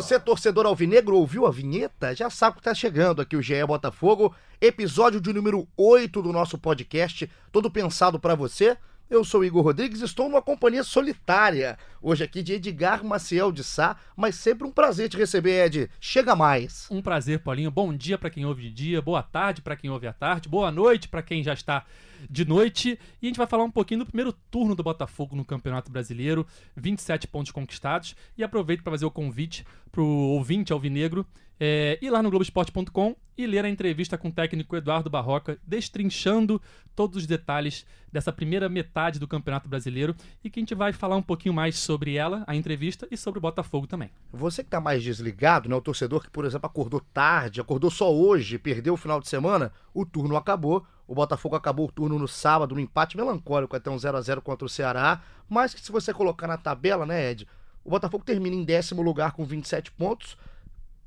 Você, torcedor alvinegro, ouviu a vinheta? Já sabe que está chegando aqui o GE Botafogo, episódio de número 8 do nosso podcast, todo pensado para você. Eu sou Igor Rodrigues, estou numa companhia solitária. Hoje aqui de Edgar Maciel de Sá, mas sempre um prazer te receber, Ed. Chega mais. Um prazer, Paulinho. Bom dia para quem ouve de dia, boa tarde para quem ouve à tarde, boa noite para quem já está de noite. E a gente vai falar um pouquinho do primeiro turno do Botafogo no Campeonato Brasileiro, 27 pontos conquistados. E aproveito para fazer o convite para o ouvinte alvinegro é, ir lá no Globoesporte.com e ler a entrevista com o técnico Eduardo Barroca, destrinchando todos os detalhes dessa primeira metade do Campeonato Brasileiro. E que a gente vai falar um pouquinho mais sobre ela, a entrevista, e sobre o Botafogo também. Você que está mais desligado, né, o torcedor que, por exemplo, acordou tarde, acordou só hoje, perdeu o final de semana, o turno acabou, o Botafogo acabou o turno no sábado, no empate melancólico, até um 0 a 0 contra o Ceará, mas que se você colocar na tabela, né, Ed, o Botafogo termina em décimo lugar com 27 pontos,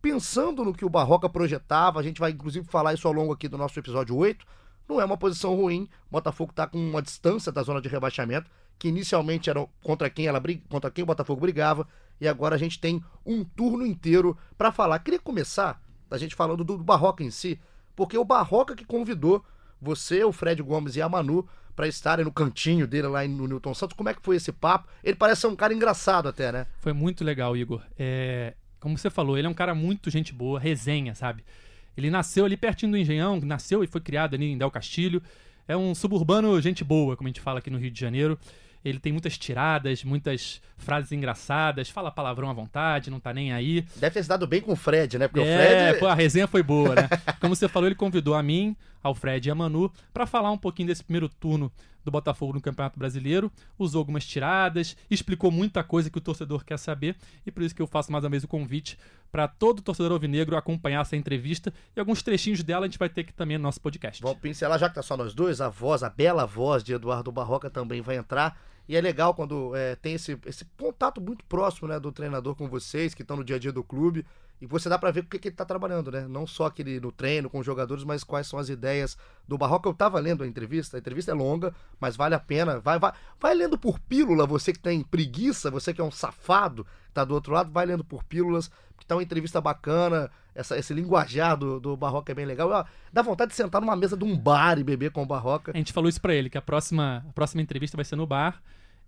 pensando no que o Barroca projetava, a gente vai inclusive falar isso ao longo aqui do nosso episódio 8, não é uma posição ruim. O Botafogo está com uma distância da zona de rebaixamento, que inicialmente era contra quem ela contra quem o Botafogo brigava, e agora a gente tem um turno inteiro para falar. Queria começar a gente falando do, do Barroca em si, porque o Barroca que convidou você, o Fred Gomes e a Manu para estarem no cantinho dele lá no Newton Santos. Como é que foi esse papo? Ele parece ser um cara engraçado até, né? Foi muito legal, Igor. É, como você falou, ele é um cara muito gente boa, resenha, sabe? Ele nasceu ali pertinho do Engenhão, nasceu e foi criado ali em Del Castilho. É um suburbano gente boa, como a gente fala aqui no Rio de Janeiro. Ele tem muitas tiradas, muitas frases engraçadas, fala palavrão à vontade, não tá nem aí. Deve ter se dado bem com o Fred, né? Porque é, o Fred. Pô, a resenha foi boa, né? Como você falou, ele convidou a mim, ao Fred e a Manu para falar um pouquinho desse primeiro turno do Botafogo no Campeonato Brasileiro, usou algumas tiradas, explicou muita coisa que o torcedor quer saber e por isso que eu faço mais uma vez o convite para todo torcedor alvinegro acompanhar essa entrevista e alguns trechinhos dela a gente vai ter aqui também no nosso podcast. Vamos pincelar já que tá só nós dois, a voz, a bela voz de Eduardo Barroca também vai entrar. E é legal quando é, tem esse, esse contato muito próximo né, do treinador com vocês, que estão no dia a dia do clube. E você dá para ver o que, que ele tá trabalhando, né? Não só aquele no treino com os jogadores, mas quais são as ideias do Barroca. Eu tava lendo a entrevista, a entrevista é longa, mas vale a pena. Vai, vai, vai lendo por pílula, você que tem preguiça, você que é um safado, tá do outro lado, vai lendo por pílulas, porque tá uma entrevista bacana, essa, esse linguajar do, do Barroca é bem legal. Dá vontade de sentar numa mesa de um bar e beber com o Barroca. A gente falou isso para ele, que a próxima, a próxima entrevista vai ser no bar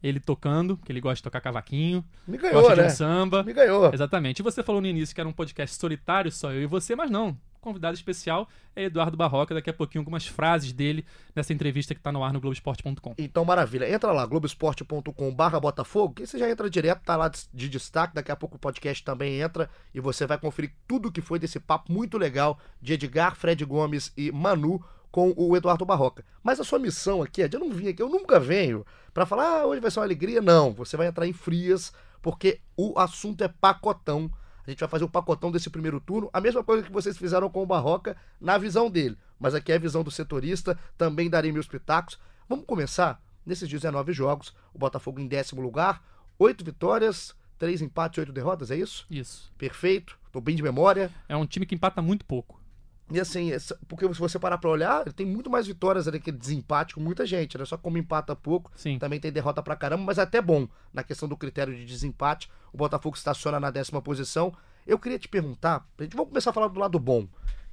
ele tocando, que ele gosta de tocar cavaquinho. Me ganhou, gosta de né? um samba. Me ganhou. Exatamente. E você falou no início que era um podcast solitário, só eu e você, mas não. Convidado especial é Eduardo Barroca, daqui a pouquinho algumas frases dele nessa entrevista que está no ar no Globoesporte.com. Então, maravilha. Entra lá, globoesporte.com barra Botafogo, que você já entra direto, tá lá de destaque, daqui a pouco o podcast também entra e você vai conferir tudo que foi desse papo muito legal de Edgar, Fred Gomes e Manu com o Eduardo Barroca. Mas a sua missão aqui é de eu não vim aqui, eu nunca venho para falar, ah, hoje vai ser uma alegria. Não, você vai entrar em frias, porque o assunto é pacotão. A gente vai fazer o pacotão desse primeiro turno, a mesma coisa que vocês fizeram com o Barroca na visão dele. Mas aqui é a visão do setorista, também darei meus pitacos. Vamos começar nesses 19 jogos, o Botafogo em décimo lugar, oito vitórias, três empates, oito derrotas, é isso? Isso. Perfeito, tô bem de memória. É um time que empata muito pouco. E assim, porque se você parar pra olhar, ele tem muito mais vitórias ali que desempate com muita gente, né? Só como empata pouco, Sim. também tem derrota pra caramba, mas é até bom na questão do critério de desempate. O Botafogo estaciona na décima posição. Eu queria te perguntar, a gente vai começar a falar do lado bom.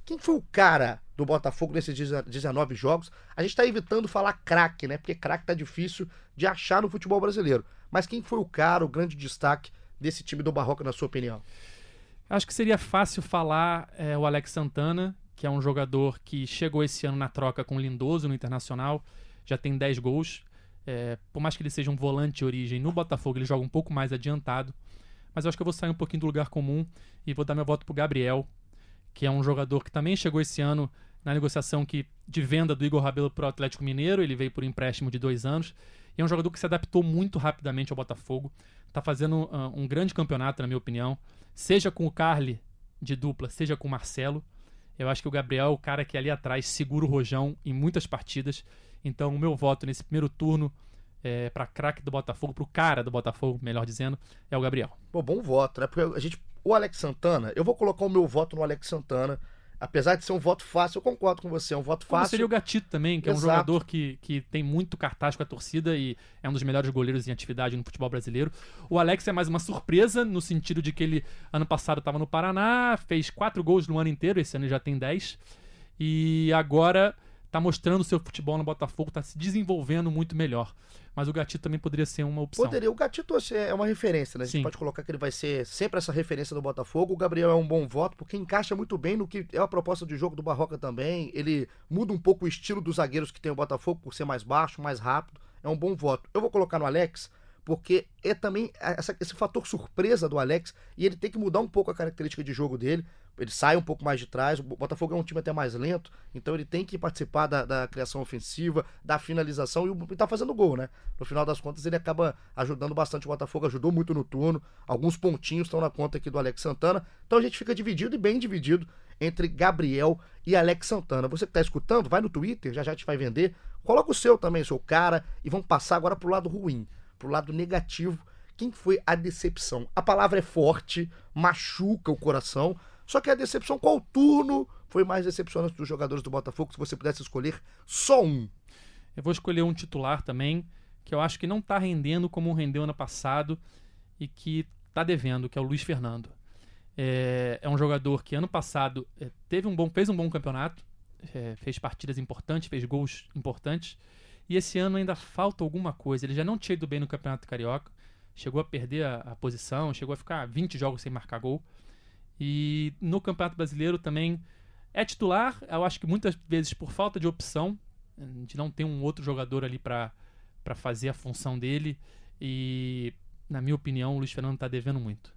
Quem foi o cara do Botafogo nesses 19 jogos? A gente tá evitando falar craque, né? Porque craque tá difícil de achar no futebol brasileiro. Mas quem foi o cara, o grande destaque desse time do Barroca, na sua opinião? Acho que seria fácil falar é, o Alex Santana, que é um jogador que chegou esse ano na troca com o Lindoso no Internacional, já tem 10 gols. É, por mais que ele seja um volante de origem, no Botafogo ele joga um pouco mais adiantado. Mas eu acho que eu vou sair um pouquinho do lugar comum e vou dar meu voto pro Gabriel, que é um jogador que também chegou esse ano na negociação que, de venda do Igor Rabelo para o Atlético Mineiro. Ele veio por empréstimo de dois anos. E é um jogador que se adaptou muito rapidamente ao Botafogo. Está fazendo uh, um grande campeonato, na minha opinião. seja com o Carly de dupla, seja com o Marcelo. Eu acho que o Gabriel é o cara que ali atrás segura o rojão em muitas partidas. Então, o meu voto nesse primeiro turno é, para craque do Botafogo, para o cara do Botafogo, melhor dizendo, é o Gabriel. Pô, bom voto, né? Porque a gente, o Alex Santana, eu vou colocar o meu voto no Alex Santana. Apesar de ser um voto fácil, eu concordo com você, é um voto Como fácil. seria o Gatito também, que é um Exato. jogador que, que tem muito cartaz com a torcida e é um dos melhores goleiros em atividade no futebol brasileiro. O Alex é mais uma surpresa, no sentido de que ele, ano passado, estava no Paraná, fez quatro gols no ano inteiro, esse ano ele já tem 10. E agora tá mostrando seu futebol no Botafogo, tá se desenvolvendo muito melhor. Mas o Gatito também poderia ser uma opção. Poderia. O Gatito assim, é uma referência, né? A gente Sim. pode colocar que ele vai ser sempre essa referência do Botafogo. O Gabriel é um bom voto, porque encaixa muito bem no que é a proposta de jogo do Barroca também. Ele muda um pouco o estilo dos zagueiros que tem o Botafogo, por ser mais baixo, mais rápido. É um bom voto. Eu vou colocar no Alex, porque é também essa- esse fator surpresa do Alex, e ele tem que mudar um pouco a característica de jogo dele. Ele sai um pouco mais de trás. O Botafogo é um time até mais lento, então ele tem que participar da, da criação ofensiva, da finalização e, o- e tá fazendo gol, né? No final das contas, ele acaba ajudando bastante o Botafogo, ajudou muito no turno. Alguns pontinhos estão na conta aqui do Alex Santana. Então a gente fica dividido e bem dividido entre Gabriel e Alex Santana. Você que tá escutando, vai no Twitter, já já gente vai vender. Coloca o seu também, seu cara, e vamos passar agora pro lado ruim, pro lado negativo. Quem foi a decepção? A palavra é forte, machuca o coração. Só que a decepção, qual turno foi mais decepcionante dos jogadores do Botafogo? Se você pudesse escolher só um. Eu vou escolher um titular também, que eu acho que não tá rendendo como rendeu ano passado e que tá devendo, que é o Luiz Fernando. É, é um jogador que ano passado é, teve um bom, fez um bom campeonato, é, fez partidas importantes, fez gols importantes, e esse ano ainda falta alguma coisa. Ele já não tinha ido bem no Campeonato Carioca, chegou a perder a, a posição, chegou a ficar 20 jogos sem marcar gol. E no Campeonato Brasileiro também é titular, eu acho que muitas vezes por falta de opção, a gente não tem um outro jogador ali para fazer a função dele. E, na minha opinião, o Luiz Fernando tá devendo muito.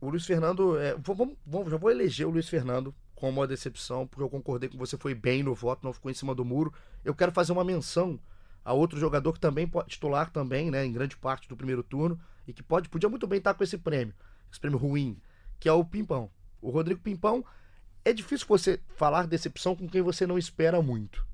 O Luiz Fernando, é, vamos, já vou eleger o Luiz Fernando como uma decepção, porque eu concordei com você, foi bem no voto, não ficou em cima do muro. Eu quero fazer uma menção a outro jogador que também pode titular também, né, em grande parte do primeiro turno, e que pode, podia muito bem estar com esse prêmio, esse prêmio ruim, que é o Pimpão. O Rodrigo Pimpão, é difícil você falar decepção com quem você não espera muito.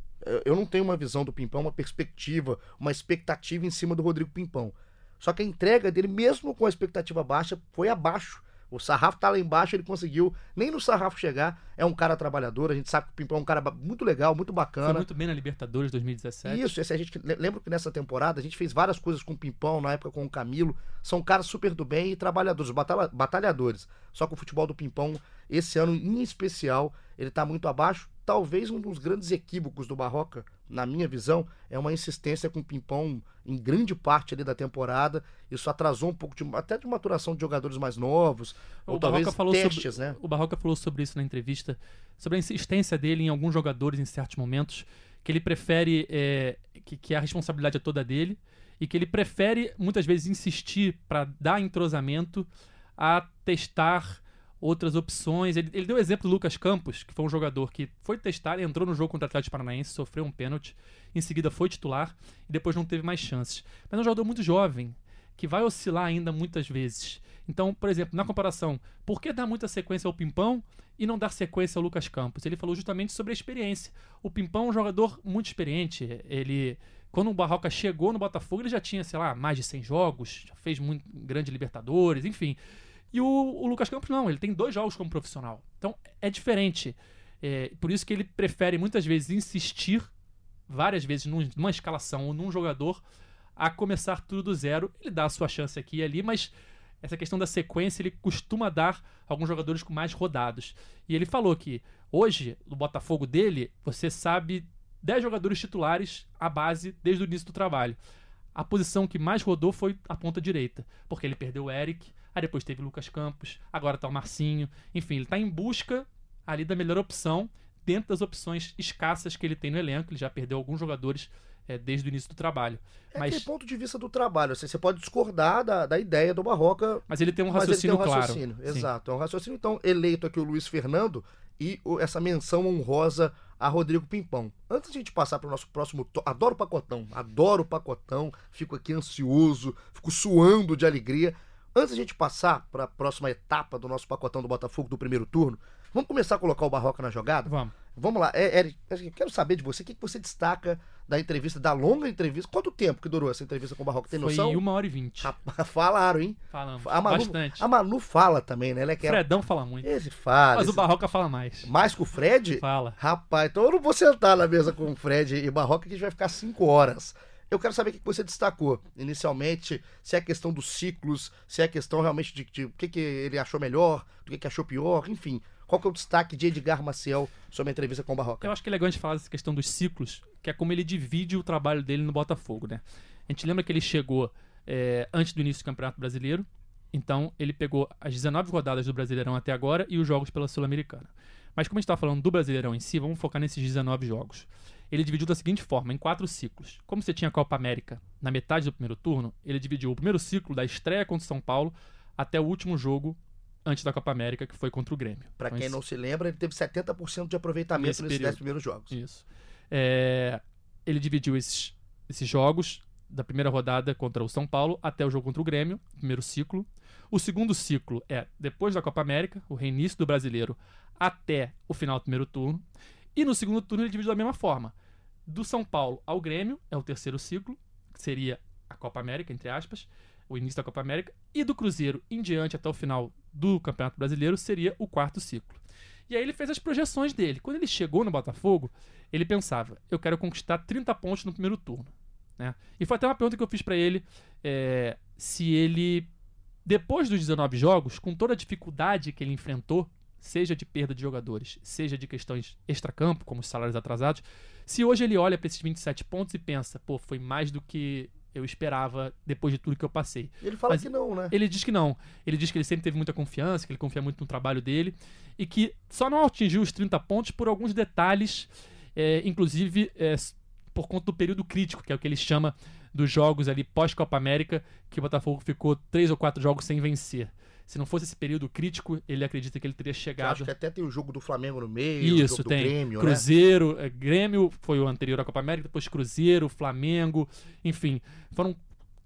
Eu- não tenho uma visão do Pimpão, uma perspectiva, uma expectativa em cima do Rodrigo Pimpão. Só que a entrega dele, mesmo com a expectativa baixa, foi abaixo. O sarrafo tá lá embaixo, ele conseguiu nem no sarrafo chegar. É um cara trabalhador, a gente sabe que o Pimpão é um cara muito legal, muito Foi bacana. muito bem na Libertadores 2017. Isso, esse a gente le- lembra que nessa temporada a gente fez várias coisas com o Pimpão, na época com o Camilo. São caras super do bem e trabalhadores, batalha- batalhadores. Só que o futebol do Pimpão, esse ano em especial, ele tá muito abaixo. Talvez um dos grandes equívocos do Barroca, na minha visão, é uma insistência com o Pimpão em grande parte ali da temporada. Isso atrasou um pouco de, até de maturação de jogadores mais novos, ou O talvez Barroca falou testes, sobre, né? O Barroca falou sobre isso na entrevista, sobre a insistência dele em alguns jogadores em certos momentos, que ele prefere é, que, que a responsabilidade é toda dele e que ele prefere muitas vezes insistir para dar entrosamento a testar outras opções. Ele, ele deu o exemplo do Lucas Campos, que foi um jogador que foi testar, entrou no jogo contra o Atlético Paranaense, sofreu um pênalti, em seguida foi titular e depois não teve mais chances. Mas é um jogador muito jovem, que vai oscilar ainda muitas vezes. Então, por exemplo, na comparação, por que dar muita sequência ao Pimpão e não dar sequência ao Lucas Campos? Ele falou justamente sobre a experiência. O Pimpão é um jogador muito experiente. Ele, quando o Barroca chegou no Botafogo, ele já tinha, sei lá, mais de 100 jogos, já fez muito grande Libertadores, enfim. E o, o Lucas Campos não, ele tem dois jogos como profissional. Então é diferente. É, por isso que ele prefere muitas vezes insistir, várias vezes num- numa escalação ou num jogador, a começar tudo do zero. Ele dá a sua chance aqui e ali, mas essa questão da sequência ele costuma dar a alguns jogadores com mais rodados. E ele falou que hoje, no Botafogo dele, você sabe 10 jogadores titulares à base desde o início do trabalho. A posição que mais rodou foi a ponta direita, porque ele perdeu o Eric, aí depois teve o Lucas Campos, agora tá o Marcinho. Enfim, ele tá em busca ali da melhor opção dentro das opções escassas que ele tem no elenco. Ele já perdeu alguns jogadores eh, desde o início do trabalho. É Mas, ponto de vista do trabalho. Assim, você pode discordar da, da ideia do Barroca mas ele tem um Mas ele tem raciocínio um claro. raciocínio, Sim. exato. É um raciocínio, então, eleito aqui o Luiz Fernando e o- essa menção honrosa a Rodrigo Pimpão. Antes de a gente passar para o nosso próximo. to- Adoro o pacotão, adoro o pacotão, fico aqui ansioso, fico suando de alegria. Antes da gente passar para a próxima etapa do nosso pacotão do Botafogo do primeiro turno, vamos começar a colocar o Barroca na jogada? Vamos. Vamos lá, é, Eric, assim, quero saber de você, o que, que você destaca da entrevista, da longa entrevista. Quanto tempo que durou essa entrevista com o Barroca? Tem Foi noção? uma hora e vinte. Falaram, hein? Falamos. A Manu, Bastante. a Manu fala também, né? Ela é que era- Fredão fala muito. Esse fala. Mas o esse- Barroca fala mais. Mais que o Fred? Fala. Rapaz, então eu não vou sentar na mesa com o Fred e Barroca que a gente vai ficar cinco horas. Eu quero saber o que você destacou inicialmente, se é a questão dos ciclos, se é a questão realmente de, de o que, que ele achou melhor, do que, que achou pior, enfim. Qual que é o destaque de Edgar Maciel sobre a entrevista com o Barroca? Eu acho que é legal a gente falar dessa questão dos ciclos, que é como ele divide o trabalho dele no Botafogo, né? A gente lembra que ele chegou é, antes do início do Campeonato Brasileiro, então ele pegou as 19 rodadas do Brasileirão até agora e os jogos pela Sul-Americana. Mas como a gente está falando do Brasileirão em si, vamos focar nesses 19 jogos. Ele dividiu da seguinte forma, em quatro ciclos. Como você tinha a Copa América na metade do primeiro turno, ele dividiu o primeiro ciclo da estreia contra o São Paulo até o último jogo antes da Copa América, que foi contra o Grêmio. Pra Então, quem esse- não se lembra, ele teve 70% de aproveitamento Nesse nesses período. 10 primeiros jogos. Isso. É, ele dividiu esses, esses jogos da primeira rodada contra o São Paulo até o jogo contra o Grêmio, primeiro ciclo. O segundo ciclo é depois da Copa América, o reinício do brasileiro, até o final do primeiro turno. E no segundo turno ele dividiu da mesma forma. Do São Paulo ao Grêmio é o terceiro ciclo, que seria a Copa América, entre aspas, o início da Copa América. E do Cruzeiro em diante até o final do Campeonato Brasileiro seria o quarto ciclo. E aí ele fez as projeções dele. Quando ele chegou no Botafogo, ele pensava: eu quero conquistar 30 pontos no primeiro turno. Né? E foi até uma pergunta que eu fiz pra ele: é, se ele, depois dos 19 jogos, com toda a dificuldade que ele enfrentou, seja de perda de jogadores, seja de questões extracampo, como os salários atrasados, se hoje ele olha para esses 27 pontos e pensa: pô, foi mais do que eu esperava depois de tudo que eu passei. Ele fala Mas que não, né? Ele diz que não. Ele diz que ele sempre teve muita confiança, que ele confia muito no trabalho dele e que só não atingiu os 30 pontos por alguns detalhes, é, inclusive é, por conta do período crítico, que é o que ele chama dos jogos ali pós-Copa América, que o Botafogo ficou três ou quatro jogos sem vencer. Se não fosse esse período crítico, ele acredita que ele teria Eu chegado. acho que até tem o jogo do Flamengo no meio, o Isso, tem. Grêmio, né? Cruzeiro, é, Grêmio foi o anterior à Copa América, depois Cruzeiro, Flamengo, enfim. Foram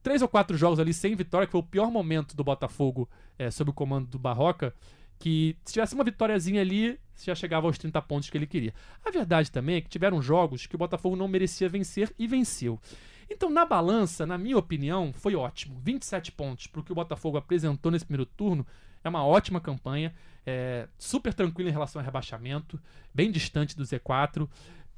três ou quatro jogos ali sem vitória, que foi o pior momento do Botafogo é, sob o comando do Barroca. Que se tivesse uma vitóriazinha ali, já chegava aos 30 pontos que ele queria. A verdade também é que tiveram jogos que o Botafogo não merecia vencer e venceu. Então, na balança, na minha opinião, foi ótimo. 27 pontos para o que o Botafogo apresentou nesse primeiro turno é uma ótima campanha, é, super tranquilo em relação ao rebaixamento, bem distante do Z4,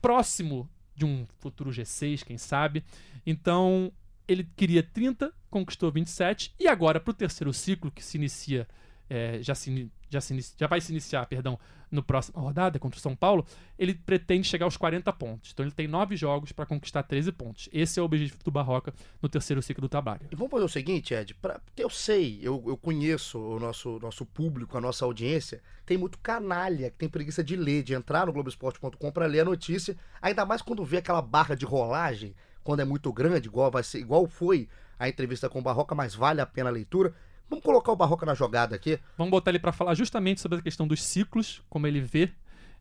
próximo de um futuro G6, quem sabe. Então, ele queria 30, conquistou 27, e agora para o terceiro ciclo, que se inicia, é, já, se, já, se já vai se iniciar, perdão, no próximo rodada contra o São Paulo, ele pretende chegar aos 40 pontos. Então ele tem nove jogos para conquistar 13 pontos. Esse é o objetivo do Barroca no terceiro ciclo do trabalho. E vamos fazer o seguinte, Ed, pra, eu sei, eu, eu conheço o nosso, nosso público, a nossa audiência, tem muito canalha que tem preguiça de ler, de entrar no Globoesporte.com pra ler a notícia, ainda mais quando vê aquela barra de rolagem, quando é muito grande, igual vai ser, igual foi a entrevista com o Barroca, mas vale a pena a leitura. Vamos colocar o Barroca na jogada aqui. Vamos botar ele para falar justamente sobre a questão dos ciclos, como ele vê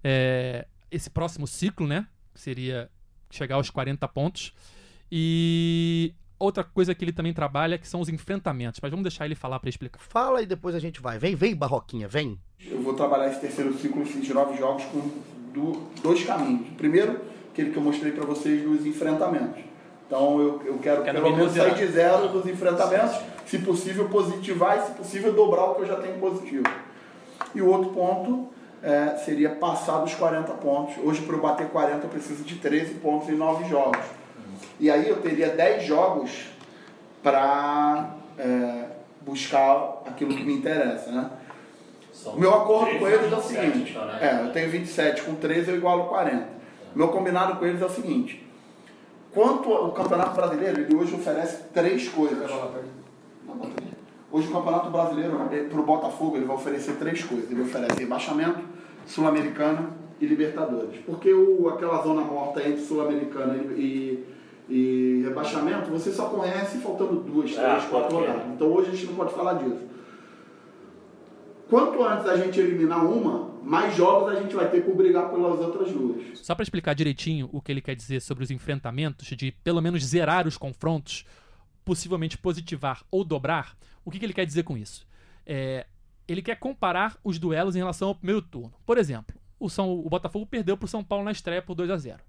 é, esse próximo ciclo, né? Que seria chegar aos 40 pontos. E outra coisa que ele também trabalha que são os enfrentamentos. Mas vamos deixar ele falar para explicar. Fala e depois a gente vai. Vem, vem, Barroquinha, vem. Eu vou trabalhar esse terceiro ciclo, esses nove jogos, com do- dois caminhos. Primeiro, aquele que eu mostrei para vocês dos enfrentamentos. Então eu, eu quero Quero pelo menos no sair zero. de zero dos enfrentamentos, se possível positivar e se possível dobrar o que eu já tenho positivo. E o outro ponto é, seria passar dos 40 pontos. Hoje, para eu bater 40, eu preciso de 13 pontos em 9 jogos. E aí eu teria 10 jogos para buscar aquilo que me interessa, né? São meu acordo 13 com eles é o 27, seguinte: então, né? é, eu tenho 27, com 13 eu igualo 40. Meu combinado com eles é o seguinte: quanto ao Campeonato Brasileiro, ele hoje oferece três coisas. Hoje o Campeonato Brasileiro, para o Botafogo, ele vai oferecer três coisas. Ele oferece rebaixamento, Sul-Americana e Libertadores. Porque o, aquela zona morta entre Sul-Americana e, e, e rebaixamento, você só conhece faltando duas, Ah, três, quatro ok. rodadas. Então hoje a gente não pode falar disso. Quanto antes a gente eliminar uma, mais jogos a gente vai ter que brigar pelas outras duas. Só para explicar direitinho o que ele quer dizer sobre os enfrentamentos, de pelo menos zerar os confrontos, possivelmente positivar ou dobrar, o que, que ele quer dizer com isso? É, ele quer comparar os duelos em relação ao primeiro turno. Por exemplo, o, São, o Botafogo perdeu para o São Paulo na estreia por 2 a 0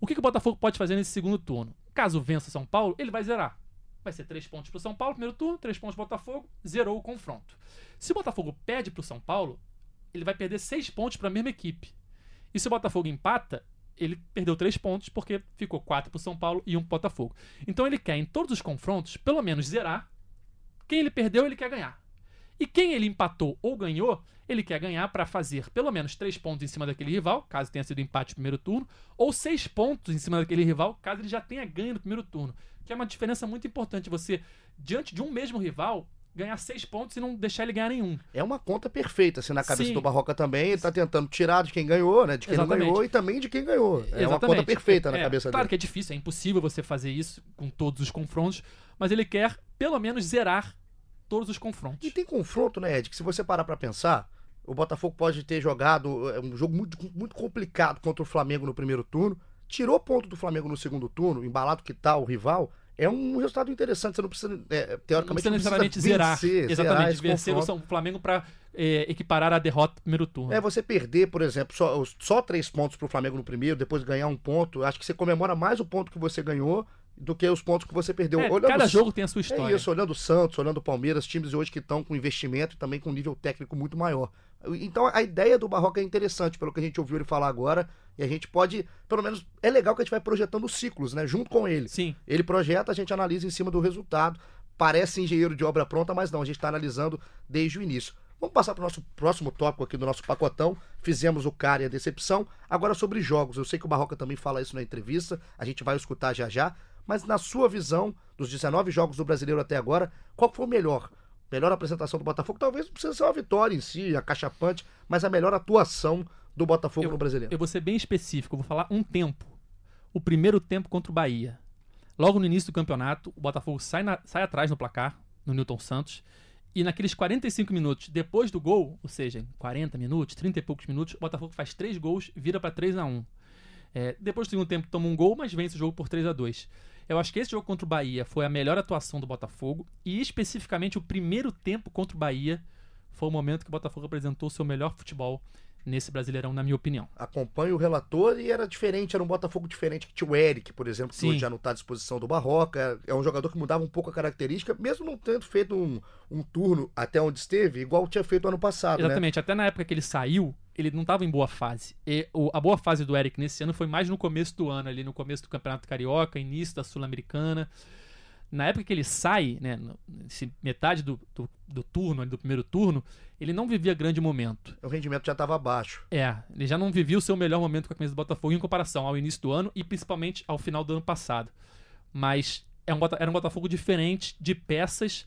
O que, que o Botafogo pode fazer nesse segundo turno? Caso vença São Paulo, ele vai zerar. Vai ser 3 pontos para o São Paulo, primeiro turno, 3 pontos para o Botafogo, zerou o confronto. Se o Botafogo perde para o São Paulo, ele vai perder 6 pontos para a mesma equipe. E se o Botafogo empata, ele perdeu 3 pontos porque ficou 4 para o São Paulo e 1 para o Botafogo. Então ele quer, em todos os confrontos, pelo menos zerar. Quem ele perdeu, ele quer ganhar. E quem ele empatou ou ganhou, ele quer ganhar para fazer pelo menos 3 pontos em cima daquele rival, caso tenha sido empate no primeiro turno, ou 6 pontos em cima daquele rival, caso ele já tenha ganho no primeiro turno. Que é uma diferença muito importante. Você, diante de um mesmo rival, ganhar seis pontos e não deixar ele ganhar nenhum. É uma conta perfeita, assim, na cabeça Sim. do Barroca também. Ele tá tentando tirar de quem ganhou, né? De quem Exatamente. não ganhou e também de quem ganhou. É uma Exatamente. conta perfeita na É, cabeça Claro dele. que é difícil, é impossível você fazer isso com todos os confrontos, mas ele quer pelo menos zerar todos os confrontos. E tem confronto, né, Ed? Que se você parar pra pensar, o Botafogo pode ter jogado é, um jogo muito, muito complicado contra o Flamengo no primeiro turno, tirou ponto do Flamengo no segundo turno, embalado que tá o rival. É um resultado interessante, você não precisa, é, Não teoricamente, precisa necessariamente zerar. vencer, zerar Exatamente, esse vencer o confronto. São Flamengo para equiparar a derrota do primeiro turno. É você perder, por exemplo, só, só três pontos pro Flamengo no primeiro, depois ganhar um ponto. Acho que você comemora mais o ponto que você ganhou do que os pontos que você perdeu. É, Olhando cada o- jogo tem a sua história. É isso, olhando o Santos, olhando o Palmeiras, times hoje que estão com investimento e também com nível técnico muito maior. Então a ideia do Barroca é interessante, pelo que a gente ouviu ele falar agora, e a gente pode, pelo menos, é legal que a gente vai projetando ciclos, né, junto com ele. Sim. Ele projeta, a gente analisa em cima do resultado. Parece engenheiro de obra pronta, mas não, a gente está analisando desde o início. Vamos passar para o nosso próximo tópico aqui do nosso pacotão. Fizemos o cara e a decepção. Agora sobre jogos. Eu sei que o Barroca também fala isso na entrevista, a gente vai escutar já já. Mas na sua visão, dos 19 jogos do brasileiro até agora, qual foi o melhor? Melhor apresentação do Botafogo? Talvez não precisa ser uma vitória em si, acachapante, mas a melhor atuação do Botafogo no brasileiro. Eu vou ser bem específico, eu vou falar um tempo. O primeiro tempo contra o Bahia. Logo no início do campeonato, o Botafogo sai, na- sai atrás no placar, no Newton Santos. E naqueles 45 minutos depois do gol, ou seja, em 40 minutos, 30 e poucos minutos, o Botafogo faz três gols vira para 3 a 1 É, Depois do segundo tempo toma um gol, mas vence o jogo por 3 a 2 Eu acho que esse jogo contra o Bahia foi a melhor atuação do Botafogo. E especificamente o primeiro tempo contra o Bahia foi o momento que o Botafogo apresentou o seu melhor futebol nesse Brasileirão, na minha opinião. acompanho o relator e era diferente, era um Botafogo diferente que tinha o Eric, por exemplo, que Sim. hoje já não está à disposição do Barroca. É um jogador que mudava um pouco a característica, mesmo não tendo feito um, um turno até onde esteve, igual tinha feito ano passado, né? Exatamente, até na época que ele saiu, ele não estava em boa fase. E o- a boa fase do Eric nesse ano foi mais no começo do ano, ali no começo do Campeonato Carioca, início da Sul-Americana. Na época que ele sai, né, metade do, do, do turno, do primeiro turno, ele não vivia grande momento. O rendimento já estava abaixo. É, ele já não vivia o seu melhor momento com a camisa do Botafogo em comparação ao início do ano e principalmente ao final do ano passado. Mas é um, era um Botafogo diferente, de peças,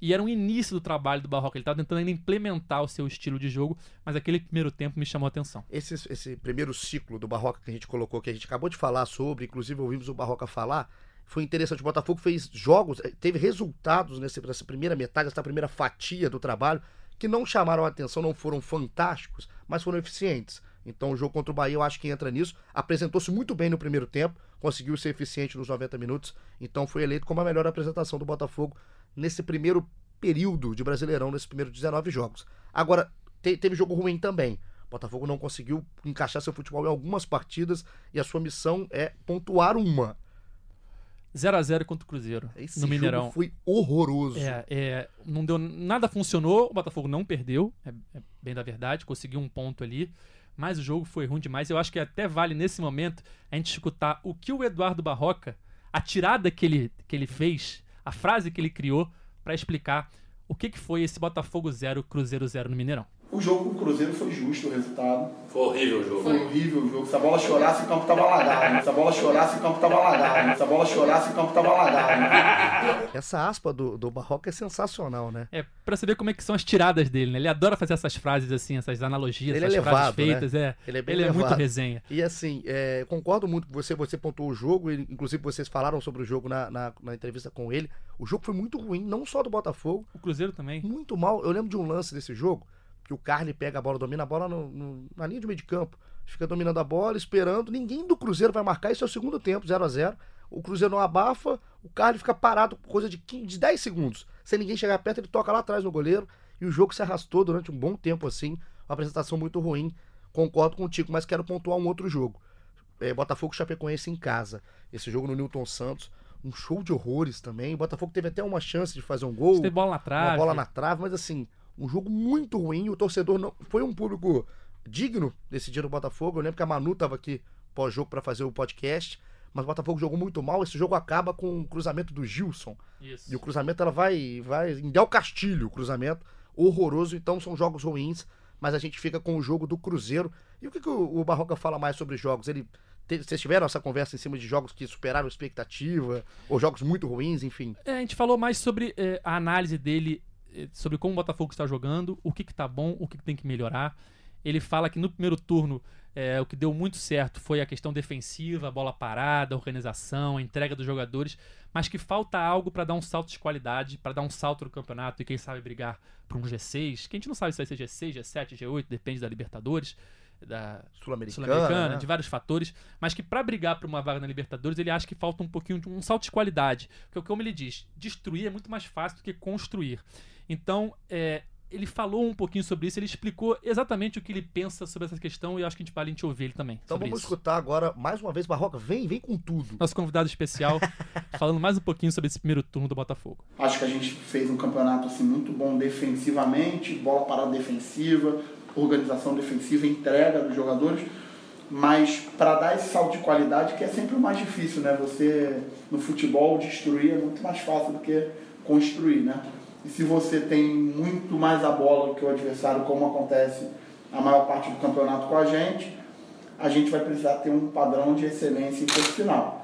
e era um início do trabalho do Barroca. Ele estava tentando ainda implementar o seu estilo de jogo, mas aquele primeiro tempo me chamou a atenção. Esse, esse primeiro ciclo do Barroca que a gente colocou, que a gente acabou de falar sobre, inclusive ouvimos o Barroca falar, foi interessante. O Botafogo fez jogos, eh, teve resultados nesse- nessa primeira metade, nessa primeira fatia do trabalho, que não chamaram a atenção, não foram fantásticos, mas foram eficientes. Então o jogo contra o Bahia eu acho que entra nisso. Apresentou-se muito bem no primeiro tempo, conseguiu ser eficiente nos 90 minutos, então foi eleito como a melhor apresentação do Botafogo nesse primeiro período de Brasileirão, nesses primeiros 19 jogos. Agora, te- teve jogo ruim também. O Botafogo não conseguiu encaixar seu futebol em algumas partidas e a sua missão é pontuar uma. 0 a 0 contra o Cruzeiro, Esse no Mineirão. foi horroroso. É, é, não deu nada funcionou, o Botafogo não perdeu, é, é bem da verdade, conseguiu um ponto ali, mas o jogo foi ruim demais. Eu acho que até vale nesse momento a gente escutar o que o Eduardo Barroca, a tirada que ele, que ele fez, a frase que ele criou para explicar o que, que foi esse Botafogo 0, Cruzeiro 0 no Mineirão. O jogo com o Cruzeiro foi justo o resultado. Foi horrível o jogo. Foi horrível o jogo. Se a bola chorasse, o campo tava alagado. Se a bola chorasse, o campo tava alagado. Se a bola chorasse, o campo tava alagado. Essa aspa do, do Barroca é sensacional, né? É, pra saber como é que são as tiradas dele, né? Ele adora fazer essas frases assim, essas analogias, Ele é essas frases levado, né? feitas, é. Ele é bem muito levado. resenha. E assim, é, concordo muito com você, você pontuou o jogo, e, inclusive vocês falaram sobre o jogo na, na, na entrevista com ele. O jogo foi muito ruim, não só do Botafogo, O Cruzeiro também. muito mal. Eu lembro de um lance desse jogo, que o Carly pega a bola, domina a bola no, no, na linha de meio de campo. Fica dominando a bola, esperando. Ninguém do Cruzeiro vai marcar. Isso é o segundo tempo, 0 a 0 O Cruzeiro não abafa, o Carly fica parado por coisa de, 15, de 10 segundos. Sem ninguém chegar perto, ele toca lá atrás no goleiro. E o jogo se arrastou durante um bom tempo assim. Uma apresentação muito ruim. Concordo contigo, mas quero pontuar um outro jogo. É, Botafogo Chapecoense em casa. Esse jogo no Newton Santos um show de horrores também. O Botafogo teve até uma chance de fazer um gol. Teve bola na trave. Uma bola na trave, mas assim, um jogo muito ruim. O torcedor não. Foi um público digno desse dia do Botafogo. Eu lembro que a Manu tava aqui pós-jogo para fazer o podcast. Mas o Botafogo jogou muito mal. Esse jogo acaba com o cruzamento do Gilson. Isso. E o cruzamento ela vai, vai em Del Castilho, o cruzamento. Horroroso. Então são jogos ruins. Mas a gente fica com o jogo do Cruzeiro. E o que, que o, o Barroca fala mais sobre jogos? Ele vocês tiveram essa conversa em cima de jogos que superaram a expectativa, ou jogos muito ruins, enfim? É, a gente falou mais sobre é, a análise dele, sobre como o Botafogo está jogando, o que, que tá bom, o que, que tem que melhorar. Ele fala que no primeiro turno é, o que deu muito certo foi a questão defensiva, a bola parada, a organização, a entrega dos jogadores, mas que falta algo para dar um salto de qualidade, para dar um salto no campeonato e quem sabe brigar para um G6, que a gente não sabe se vai ser G6, G7, G8, depende da Libertadores da Sul-Americana, Sul né? de vários fatores, mas que para brigar por uma vaga na Libertadores ele acha que falta um pouquinho de um salto de qualidade. Porque, como ele diz, destruir é muito mais fácil do que construir. Então, é, ele falou um pouquinho sobre isso, ele explicou exatamente o que ele pensa sobre essa questão e eu acho que a gente vale a gente ouvir ele também. Então vamos isso. escutar agora, mais uma vez, Barroca, vem, vem com tudo. Nosso convidado especial, falando mais um pouquinho sobre esse primeiro turno do Botafogo. Acho que a gente fez um campeonato assim, muito bom defensivamente, bola parada defensiva, organização defensiva, entrega dos jogadores, mas para dar esse salto de qualidade, que é sempre o mais difícil, né? Você, no futebol, destruir é muito mais fácil do que construir, né? E se você tem muito mais a bola do que o adversário, como acontece a maior parte do campeonato com a gente, a gente vai precisar ter um padrão de excelência em final.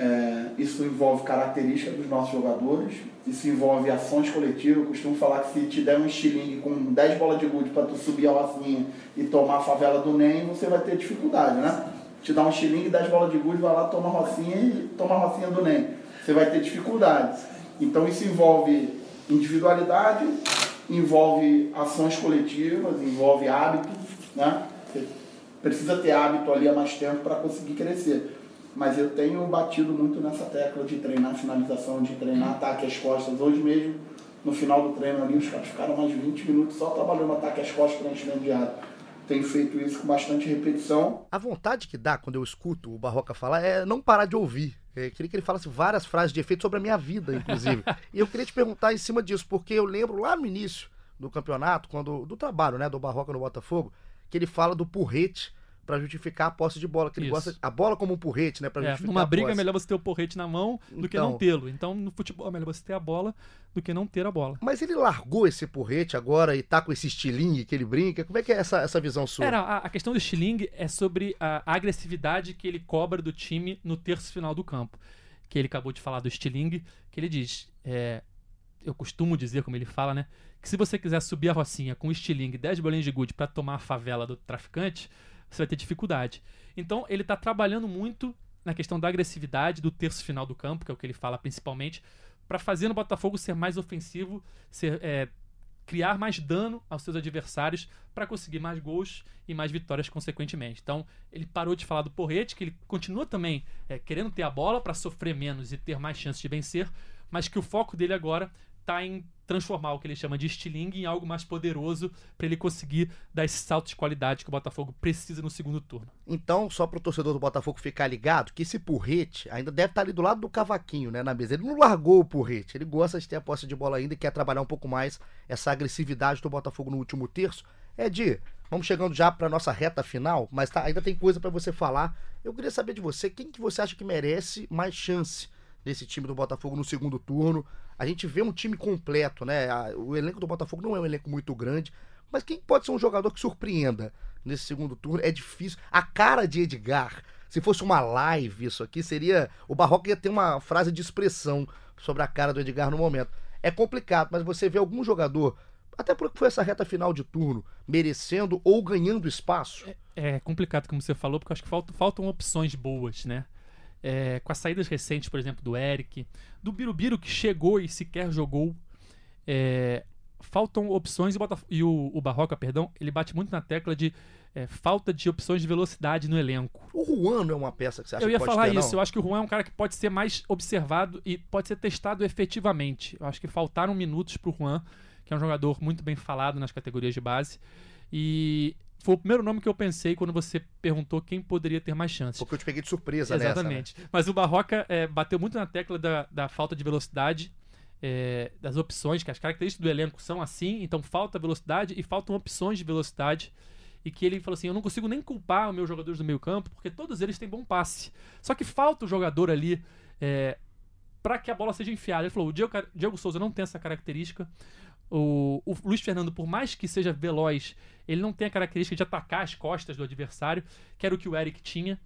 É, isso envolve características dos nossos jogadores, isso envolve ações coletivas. Eu costumo falar que se te der um estilingue com 10 bolas de gude para tu subir a Rocinha e tomar a favela do NEM, você vai ter dificuldade, né? Te dá um estilingue, 10 bolas de gude, vai lá, toma a Rocinha e toma a Rocinha do NEM. Você vai ter dificuldade. Então isso envolve individualidade, envolve ações coletivas, envolve hábito, né? Você precisa ter hábito ali há mais tempo para conseguir crescer mas eu tenho batido muito nessa tecla de treinar finalização, de treinar ataque às costas. Hoje mesmo, no final do treino ali, os caras ficaram mais 20 minutos só trabalhando ataque às costas preenchimento de área. Tenho feito isso com bastante repetição. A vontade que dá quando eu escuto o Barroca falar é não parar de ouvir. Eu queria que ele falasse várias frases de efeito sobre a minha vida, inclusive. e eu queria te perguntar em cima disso, porque eu lembro lá no início do campeonato, quando do trabalho, né, do Barroca no Botafogo, que ele fala do porrete para justificar a posse de bola. Que ele gosta a bola como um porrete, né? Pra é, justificar numa briga é melhor você ter o porrete na mão do que não Então. tê-lo. Então, no futebol é melhor você ter a bola do que não ter a bola. Mas ele largou esse porrete agora e tá com esse estilingue que ele brinca. Como é que é essa, essa visão sua? Era, a, a questão do Stiling é sobre a, agressividade que ele cobra do time no terço final do campo. Que ele acabou de falar do Stiling, que ele diz, é, eu costumo dizer, como ele fala, né? Que se você quiser subir a rocinha com Stiling 10 bolinhas de gude para tomar a favela do traficante, você vai ter dificuldade. Então ele tá trabalhando muito na questão da agressividade do terço final do campo, que é o que ele fala principalmente, para fazer no Botafogo ser mais ofensivo, ser é, criar mais dano aos seus adversários para conseguir mais gols e mais vitórias consequentemente. Então, ele parou de falar do porrete, que ele continua também é, querendo ter a bola para sofrer menos e ter mais chances de vencer, mas que o foco dele agora está em transformar o que ele chama de estilingue em algo mais poderoso para ele conseguir dar esse salto de qualidade que o Botafogo precisa no segundo turno. Então, só pro torcedor do Botafogo ficar ligado, que esse porrete ainda deve estar ali do lado do cavaquinho, né, na mesa. Ele não largou o porrete, ele gosta de ter a posse de bola ainda e quer trabalhar um pouco mais essa agressividade do Botafogo no último terço. Ed, vamos chegando já pra nossa reta final, mas tá, ainda tem coisa para você falar. Eu queria saber de você, quem que você acha que merece mais chance desse time do Botafogo no segundo turno? A gente vê um time completo, né? O elenco do Botafogo não é um elenco muito grande, mas quem pode ser um jogador que surpreenda nesse segundo turno? É difícil. A cara de Edgar, se fosse uma live isso aqui, seria. O Barroca ia ter uma frase de expressão sobre a cara do Edgar no momento. É complicado, mas você vê algum jogador, até porque foi essa reta final de turno, merecendo ou ganhando espaço? É complicado, como você falou, porque acho que faltam, faltam opções boas, né? É, com as saídas recentes, por exemplo, do Eric, do Birubiru, que chegou e sequer jogou. É, faltam opções e, o, e o, o Barroca, perdão, ele bate muito na tecla de é, falta de opções de velocidade no elenco. O Juan não é uma peça que você acha eu ia que pode falar ter, isso. não? Eu acho que o Juan é um cara que pode ser mais observado e pode ser testado efetivamente. Eu acho que faltaram minutos pro Juan, que é um jogador muito bem falado nas categorias de base. E foi o primeiro nome que eu pensei quando você perguntou quem poderia ter mais chances. Porque eu te peguei de surpresa nessa, né? Exatamente. Mas o Barroca é, bateu muito na tecla da, da falta de velocidade, é, das opções, que as características do elenco são assim, então falta velocidade e faltam opções de velocidade. E que ele falou assim: eu não consigo nem culpar os meus jogadores do meio campo, porque todos eles têm bom passe. Só que falta o jogador ali é, para que a bola seja enfiada. Ele falou: o Diego, Diego Souza não tem essa característica. O, o Luiz Fernando, por mais que seja veloz, ele não tem a característica de atacar as costas do adversário, que era o que o Eric tinha.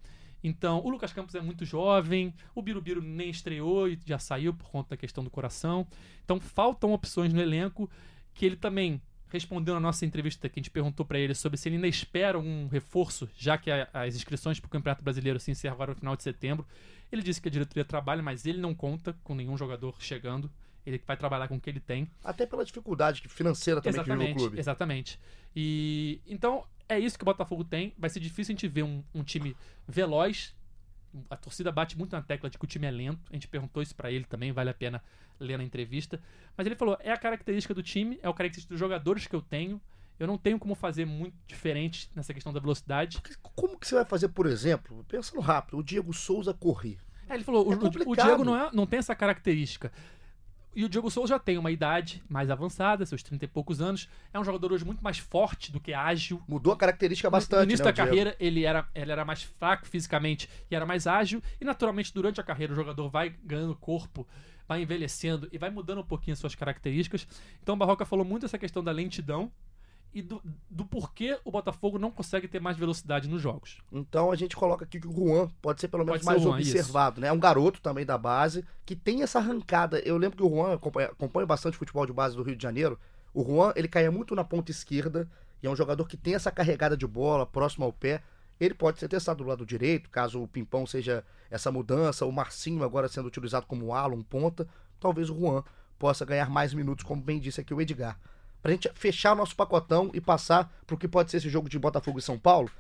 Então, o Lucas Campos é muito jovem, o Birubiru nem estreou e já saiu por conta da questão do coração. Então, faltam opções no elenco que ele também respondeu na nossa entrevista que a gente perguntou para ele sobre se ele ainda espera um reforço, já que a, as inscrições para o Campeonato Brasileiro se encerraram no final de setembro. Ele disse que a diretoria trabalha, mas ele não conta com nenhum jogador chegando. Ele vai trabalhar com o que ele tem. Até pela dificuldade financeira também que vive o Exatamente, clube. exatamente. E então é isso que o Botafogo tem. Vai ser difícil a gente ver um, um time veloz. A torcida bate muito na tecla de que o time é lento. A gente perguntou isso pra ele também, vale a pena ler na entrevista. Mas ele falou: é a característica do time, é a característica dos jogadores que eu tenho. Eu não tenho como fazer muito diferente nessa questão da velocidade. Como que você vai fazer, por exemplo, pensando rápido, o Diego Souza correr? É, ele falou: o, É o- o. Diego não, é- não tem essa característica. E o Diego Souza já tem uma idade mais avançada, seus 30 e poucos anos. É um jogador hoje muito mais forte do que ágil. Mudou a característica bastante, no início né, da Diego? carreira, ele era, ele era mais fraco fisicamente e era mais ágil. E naturalmente, durante a carreira, o jogador vai ganhando corpo, vai envelhecendo e vai mudando um pouquinho as suas características. Então, o Barroca falou muito essa questão da lentidão e do, do porquê o Botafogo não consegue ter mais velocidade nos jogos. Então a gente coloca aqui que o Juan pode ser pelo menos ser mais Juan, observado, né? É um garoto também da base que tem essa arrancada. Eu lembro que o Juan acompanha, acompanha bastante futebol de base do Rio de Janeiro. O Juan, ele caía muito na ponta esquerda e é um jogador que tem essa carregada de bola próximo ao pé. Ele pode ser testado do lado direito, caso o Pimpão seja essa mudança, o Marcinho agora sendo utilizado como ala, um ponta. Talvez o Juan possa ganhar mais minutos, como bem disse aqui o Edgar. Pra gente fechar o nosso pacotão e passar pro que pode ser esse jogo de Botafogo e São Paulo,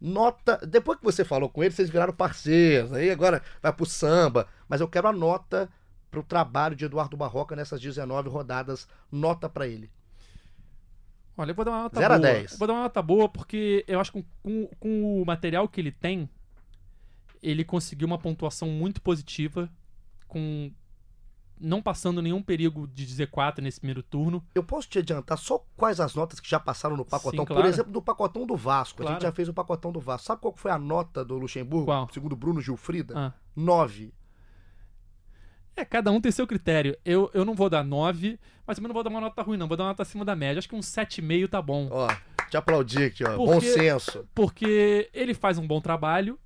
nota. Depois que você falou com ele, vocês viraram parceiros. Aí agora vai pro samba. Mas eu quero a nota pro trabalho de Eduardo Barroca nessas 19 rodadas. Nota pra ele. Olha, eu vou dar uma nota Zero a boa. dez. Eu Vou dar uma nota boa porque eu acho que com, com o material que ele tem, ele conseguiu uma pontuação muito positiva, com não passando nenhum perigo de Z4 nesse primeiro turno. Eu posso te adiantar só quais as notas que já passaram no pacotão? Sim, claro. Por exemplo, do pacotão do Vasco. A Claro. gente já fez o pacotão do Vasco. Sabe qual foi a nota do Luxemburgo? Qual? Segundo Bruno Gilfrida? Ah. 9. É, cada um tem seu critério. Eu, eu não vou dar 9, mas também não vou dar uma nota ruim, não. Vou dar uma nota acima da média. Acho que um 7,5 tá bom. Ó, te aplaudi aqui, ó. Por Bom senso. porque ele faz um bom trabalho,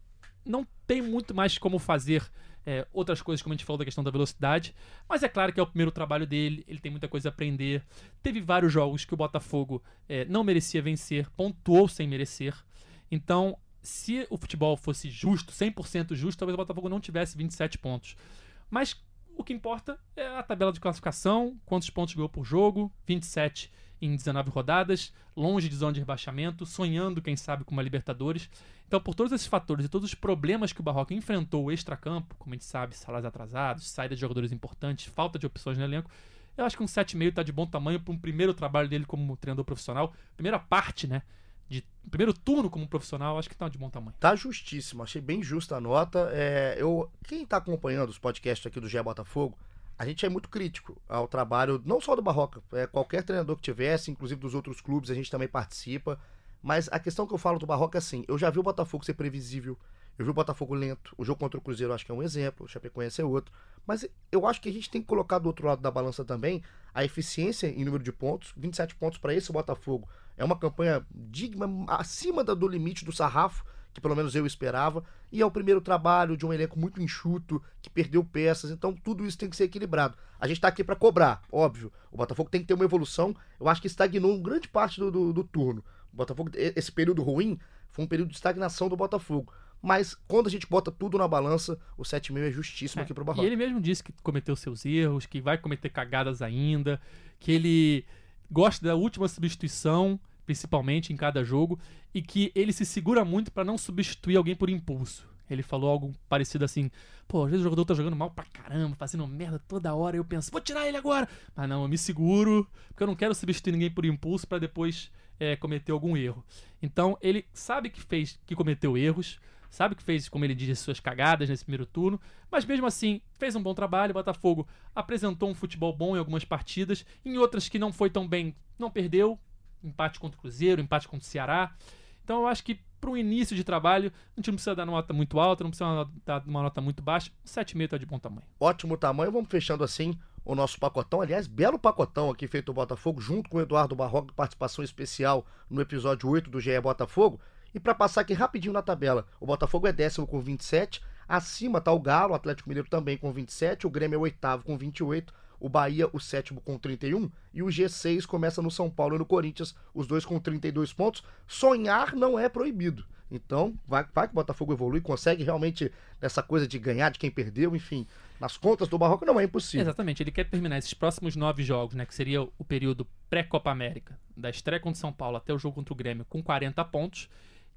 não tem muito mais como fazer é, outras coisas, como a gente falou da questão da velocidade, mas é claro que é o primeiro trabalho dele, ele tem muita coisa a aprender. Teve vários jogos que o Botafogo é, não merecia vencer, pontuou sem merecer. Então, se o futebol fosse justo, 100% justo, talvez o Botafogo não tivesse 27 pontos. Mas o que importa é a tabela de classificação, quantos pontos ganhou por jogo, 27 em 19 rodadas, longe de zona de rebaixamento, sonhando, quem sabe, com uma Libertadores. Então, por todos esses fatores e todos os problemas que o Barroca enfrentou extracampo, como a gente sabe, salários atrasados, saída de jogadores importantes, falta de opções no elenco, eu acho que um 7,5 está de bom tamanho para um primeiro trabalho dele como treinador profissional. Primeira parte, né? De, primeiro turno como profissional, acho que tá de bom tamanho. Tá justíssimo, achei bem justa a nota. É, eu, quem tá acompanhando os podcasts aqui do GE Botafogo, a gente é muito crítico ao trabalho, não só do Barroca, é, qualquer treinador que tivesse, inclusive dos outros clubes, a gente também participa. Mas a questão que eu falo do Barroca é assim: eu já vi o Botafogo ser previsível, eu vi o Botafogo lento. O jogo contra o Cruzeiro acho que é um exemplo, o Chapecoense é outro. Mas eu acho que a gente tem que colocar do outro lado da balança também a eficiência em número de pontos 27 pontos para esse Botafogo. É uma campanha digna, acima do limite do sarrafo, que pelo menos eu esperava. E é o primeiro trabalho de um elenco muito enxuto, que perdeu peças. Então tudo isso tem que ser equilibrado. A gente tá aqui para cobrar, óbvio. O Botafogo tem que ter uma evolução. Eu acho que estagnou grande parte do, do, do turno. Botafogo, e- esse período ruim foi um período de estagnação do Botafogo. Mas quando a gente bota tudo na balança, o 7,5 é justíssimo aqui pro E Barroca. ele mesmo disse que cometeu seus erros, que vai cometer cagadas ainda, que ele gosta da última substituição, principalmente em cada jogo, e que ele se segura muito para não substituir alguém por impulso. Ele falou algo parecido assim: pô, às vezes o jogador tá jogando mal pra caramba, fazendo merda toda hora, e eu penso, vou tirar ele agora. Mas não, eu me seguro, porque eu não quero substituir ninguém por impulso para depois é, cometer algum erro. Então ele sabe que fez, que cometeu erros, sabe que fez, como ele diz, suas cagadas nesse primeiro turno, mas mesmo assim fez um bom trabalho. O Botafogo apresentou um futebol bom em algumas partidas, em outras que não foi tão bem, não perdeu. Empate contra o Cruzeiro, empate contra o Ceará. Então eu acho que para um início de trabalho, a gente não precisa dar nota muito alta, não precisa dar uma nota muito baixa. 7,5 está de bom tamanho. Ótimo tamanho. Vamos fechando assim o nosso pacotão. Aliás, belo pacotão aqui feito o Botafogo, junto com o Eduardo Barroca, participação especial no episódio 8 do GE Botafogo. E para passar aqui rapidinho na tabela, o Botafogo é décimo com 27, acima está o Galo, o Atlético Mineiro também com 27, o Grêmio é o oitavo com 28, o Bahia o sétimo com 31 e o G6 começa no São Paulo e no Corinthians, os dois com 32 pontos. Sonhar não é proibido. Então, vai, vai que o Botafogo evolui, consegue realmente essa coisa de ganhar de quem perdeu, enfim. Nas contas do Barroco não é impossível. Exatamente, ele quer terminar esses próximos nove jogos, né? Que seria o período pré-Copa América, da estreia contra o São Paulo até o jogo contra o Grêmio, com 40 pontos.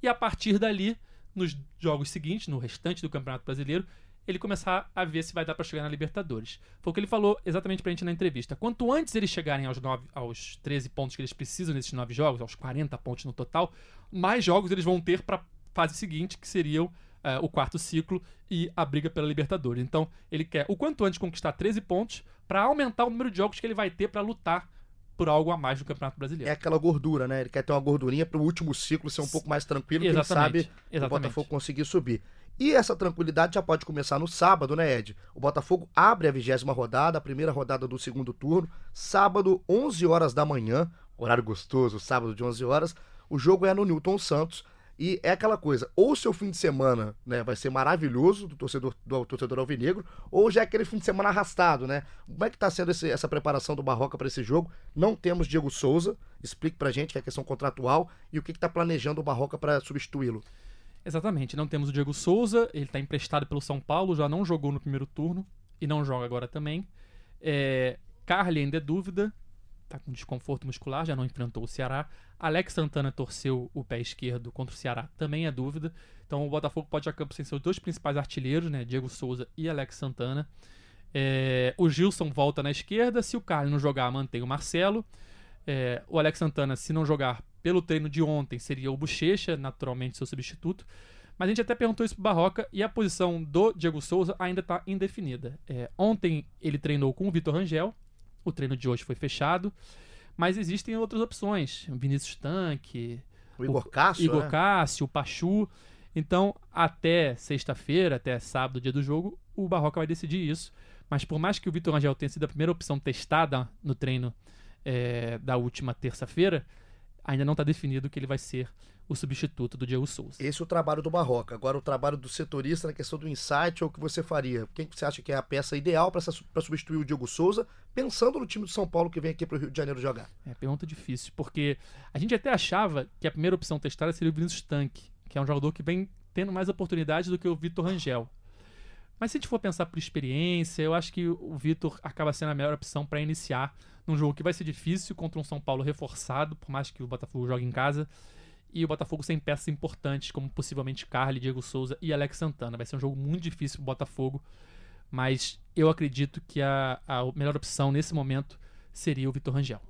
E a partir dali, nos jogos seguintes, no restante do Campeonato Brasileiro, ele começar a ver se vai dar para chegar na Libertadores. Foi o que ele falou exatamente pra gente na entrevista. Quanto antes eles chegarem aos, 9, aos 13 pontos que eles precisam nesses 9 jogos, aos 40 pontos no total, mais jogos eles vão ter para fase seguinte, que seriam uh, o quarto ciclo e a briga pela Libertadores. Então, ele quer o quanto antes conquistar 13 pontos para aumentar o número de jogos que ele vai ter para lutar por algo a mais no Campeonato Brasileiro. É aquela gordura, né? Ele quer ter uma gordurinha para o último ciclo ser um pouco mais tranquilo, Exatamente. quem sabe Exatamente. o Botafogo conseguir subir. E essa tranquilidade já pode começar no sábado, né, Ed? O Botafogo abre a vigésima rodada, a primeira rodada do segundo turno, sábado, 11 horas da manhã, horário gostoso, sábado de 11 horas. O jogo é no Newton Santos. E é aquela coisa, ou seu fim de semana né, vai ser maravilhoso do torcedor, do torcedor alvinegro, ou já é aquele fim de semana arrastado, né? Como é que tá sendo esse, essa preparação do Barroca para esse jogo? Não temos Diego Souza, explique pra gente que é questão contratual e o que, que tá planejando o Barroca para substituí-lo. Exatamente, não temos o Diego Souza, ele está emprestado pelo São Paulo, já não jogou no primeiro turno e não joga agora também. É, Carly ainda é dúvida, está com desconforto muscular, já não enfrentou o Ceará. Alex Santana torceu o pé esquerdo contra o Ceará, também é dúvida. Então o Botafogo pode ir a campo sem seus dois principais artilheiros, né, Diego Souza e Alex Santana. É, o Gilson volta na esquerda, se o Carly não jogar, mantém o Marcelo. É, o Alex Santana, se não jogar, pelo treino de ontem, seria o Bochecha, naturalmente seu substituto. Mas a gente até perguntou isso pro Barroca e a posição do Diego Souza ainda está indefinida. É, ontem ele treinou com o Vitor Rangel, o treino de hoje foi fechado, mas existem outras opções. O Vinícius Tanque, o Igor Cássio, Igor né? Cássio, o Pachu. Então, até sexta-feira, até sábado, dia do jogo, o Barroca vai decidir isso. Mas por mais que o Vitor Rangel tenha sido a primeira opção testada no treino é, da última terça-feira, ainda não está definido que ele vai ser o substituto do Diego Souza. Esse é o trabalho do Barroca. Agora, o trabalho do setorista na questão do insight, ou o que você faria? Quem você acha que é a peça ideal para substituir o Diego Souza, pensando no time do São Paulo que vem aqui para o Rio de Janeiro jogar? É, pergunta difícil, porque a gente até achava que a primeira opção testada seria o Vinícius Tanque, que é um jogador que vem tendo mais oportunidades do que o Vitor Rangel. Mas se a gente for pensar por experiência, eu acho que o Vitor acaba sendo a melhor opção para iniciar num jogo que vai ser difícil contra um São Paulo reforçado, por mais que o Botafogo jogue em casa. E o Botafogo sem peças importantes, como possivelmente Carly, Diego Souza e Alex Santana. Vai ser um jogo muito difícil pro Botafogo. Mas eu acredito que a, a melhor opção nesse momento seria o Vitor Rangel.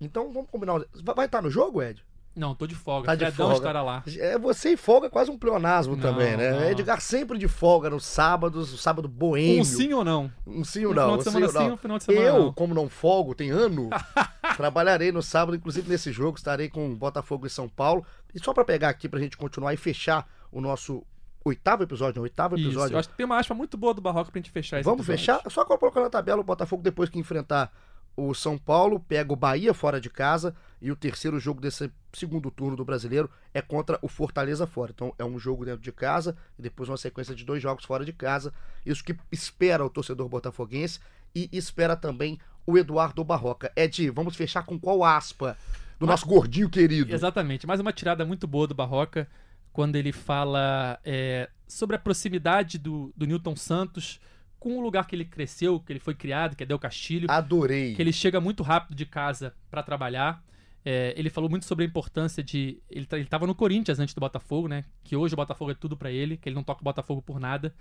Então vamos combinar. Vai estar no jogo, Ed? Não, tô de folga. Tá de Fredão folga. estará lá. É, você e folga é quase um pleonasmo não, também, né? Não. Edgar sempre de folga nos sábados, o sábado boêmio. Um sim ou não? Um sim ou não? Um final de semana sim, um final de semana Eu, não. como não folgo, tem ano, trabalharei no sábado, inclusive nesse jogo, estarei com Botafogo e São Paulo. E só para pegar aqui pra gente continuar e fechar o nosso oitavo episódio, não, oitavo episódio. Isso, eu acho que tem uma aspa muito boa do Barroca pra gente fechar esse Vamos episódio. fechar? Só colocar na tabela o Botafogo depois que enfrentar o São Paulo pega o Bahia fora de casa e o terceiro jogo desse segundo turno do brasileiro é contra o Fortaleza fora. Então é um jogo dentro de casa e depois uma sequência de dois jogos fora de casa. Isso que espera o torcedor botafoguense e espera também o Eduardo Barroca. Ed, vamos fechar com qual aspa do nosso gordinho querido? Exatamente, mais uma tirada muito boa do Barroca quando ele fala é, sobre a proximidade do, do Newton Santos com o lugar que ele cresceu, que ele foi criado, que é Del Castilho. Adorei. Que ele chega muito rápido de casa para trabalhar. É, ele falou muito sobre a importância de. Ele, ele tava no Corinthians antes do Botafogo, né? Que hoje o Botafogo é tudo para ele, que ele não toca o Botafogo por nada.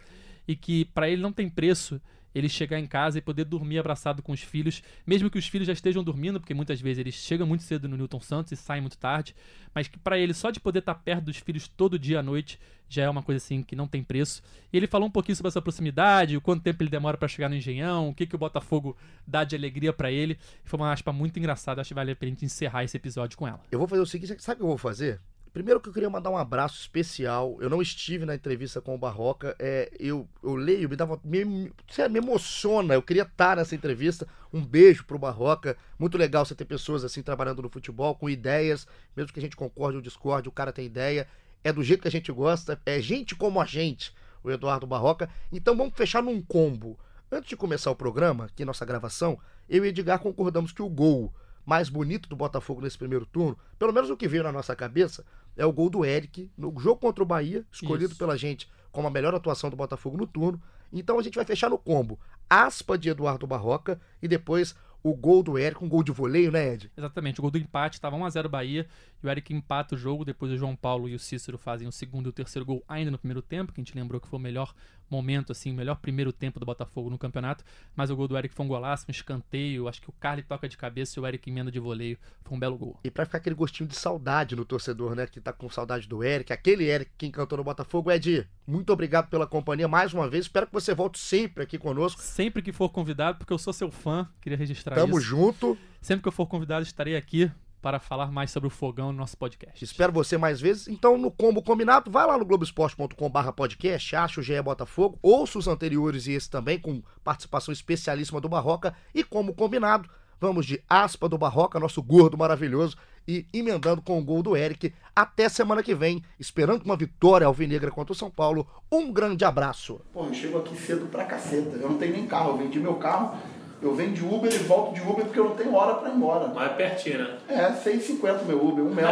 E que para ele não tem preço ele chegar em casa e poder dormir abraçado com os filhos, mesmo que os filhos já estejam dormindo, porque muitas vezes eles chegam muito cedo no Newton Santos e saem muito tarde, mas que para ele só de poder estar perto dos filhos todo dia à noite já é uma coisa assim que não tem preço. E ele falou um pouquinho sobre essa proximidade, o quanto tempo ele demora para chegar no Engenhão, o que que o Botafogo dá de alegria para ele. Foi uma aspa muito engraçada, acho que vale a pena a gente encerrar esse episódio com ela. Eu vou fazer o seguinte, sabe o que eu vou fazer? Primeiro que eu queria mandar um abraço especial. Eu não estive na entrevista com o Barroca. É, eu, eu leio, me dava. Me, me, me emociona. Eu queria estar nessa entrevista. Um beijo pro Barroca. Muito legal você ter pessoas assim trabalhando no futebol, com ideias, mesmo que a gente concorde ou discorde, o cara tem ideia. É do jeito que a gente gosta. É gente como a gente, o Eduardo Barroca. Então vamos fechar num combo. Antes de começar o programa, aqui nossa gravação, eu e Edgar concordamos que o gol mais bonito do Botafogo nesse primeiro turno, pelo menos o que veio na nossa cabeça, é o gol do Eric no jogo contra o Bahia, escolhido Isso. pela gente como a melhor atuação do Botafogo no turno. Então a gente vai fechar no combo. Aspa de Eduardo Barroca e depois o gol do Eric, um gol de voleio, né, Ed? Exatamente, o gol do empate, estava 1x0 Bahia, e o Eric empata o jogo, depois o João Paulo e o Cícero fazem o segundo e o terceiro gol ainda no primeiro tempo, que a gente lembrou que foi o melhor momento, assim, o melhor primeiro tempo do Botafogo no campeonato, mas o gol do Eric foi um golaço, um escanteio, acho que o Carly toca de cabeça e o Eric emenda de voleio, foi um belo gol. E pra ficar aquele gostinho de saudade no torcedor, né, que tá com saudade do Eric, aquele Eric que encantou no Botafogo, Ed, muito obrigado pela companhia mais uma vez, espero que você volte sempre aqui conosco. Sempre que for convidado, porque eu sou seu fã, queria registrar Tamo isso. Tamo junto. Sempre que eu for convidado, estarei aqui para falar mais sobre o fogão no nosso podcast. Espero você mais vezes. Então, no combo combinado, vai lá no globesport.com.br podcast, acha o GE Botafogo, ouça os anteriores e esse também, com participação especialíssima do Barroca. E como combinado, vamos de aspa do Barroca, nosso gordo maravilhoso, e emendando com o gol do Eric. Até semana que vem, esperando uma vitória alvinegra contra o São Paulo. Um grande abraço. Pô, eu chego aqui cedo pra caceta. Eu não tenho nem carro, eu vendi meu carro eu venho de Uber e volto de Uber porque eu não tenho hora para ir embora. Mais pertinho, né? É, 6,50 meu Uber, um mel.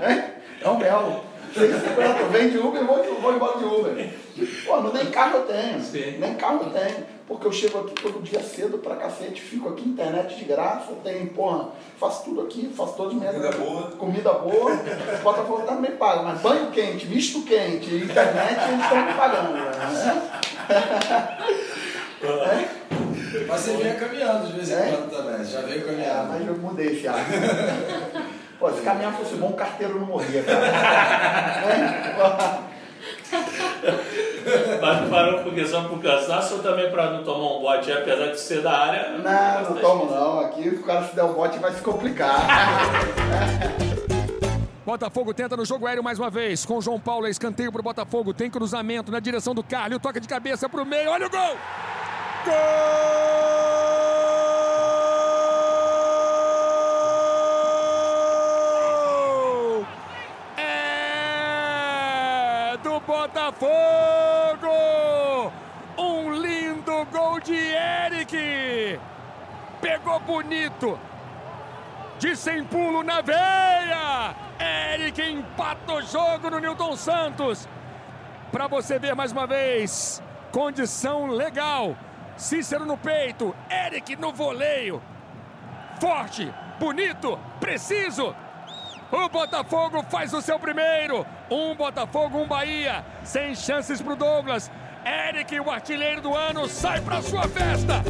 é, é um mel. 6,50, eu venho de Uber e vou, vou embora de Uber. Pô, nem carro eu tenho. Sim. Nem carro eu tenho. Porque eu chego aqui todo dia cedo pra cacete, fico aqui, internet de graça, tem, porra, faço tudo aqui, faço todas as minhas. Comida boa. Comida boa. Botafogo também paga, mas banho quente, misto quente, internet eles estão me pagando. Né? é. Mas você vinha caminhando de vez em é? quando também, já veio caminhando. É, mas eu mudei esse hábito. Pô, se caminhar fosse bom, o carteiro não morria, cara. Mas parou porque só por cansaço ou também para não tomar um bote, apesar de ser da área? Não, não tomo não. Aqui o cara se der um bote vai se complicar. Botafogo tenta no jogo aéreo mais uma vez. Com João Paulo, é escanteio pro Botafogo. Tem cruzamento na direção do Carlos. Toca de cabeça pro meio. Olha o gol! Gol! É do Botafogo! Um lindo gol de Eric! Pegou bonito! De sem pulo na veia! Eric empata o jogo no Newton Santos! Para você ver mais uma vez, condição legal Cícero no peito, Eric no voleio. Forte, bonito, preciso. O Botafogo faz o seu primeiro. Um Botafogo, um Bahia. Sem chances para o Douglas. Eric, o artilheiro do ano, sai para sua festa.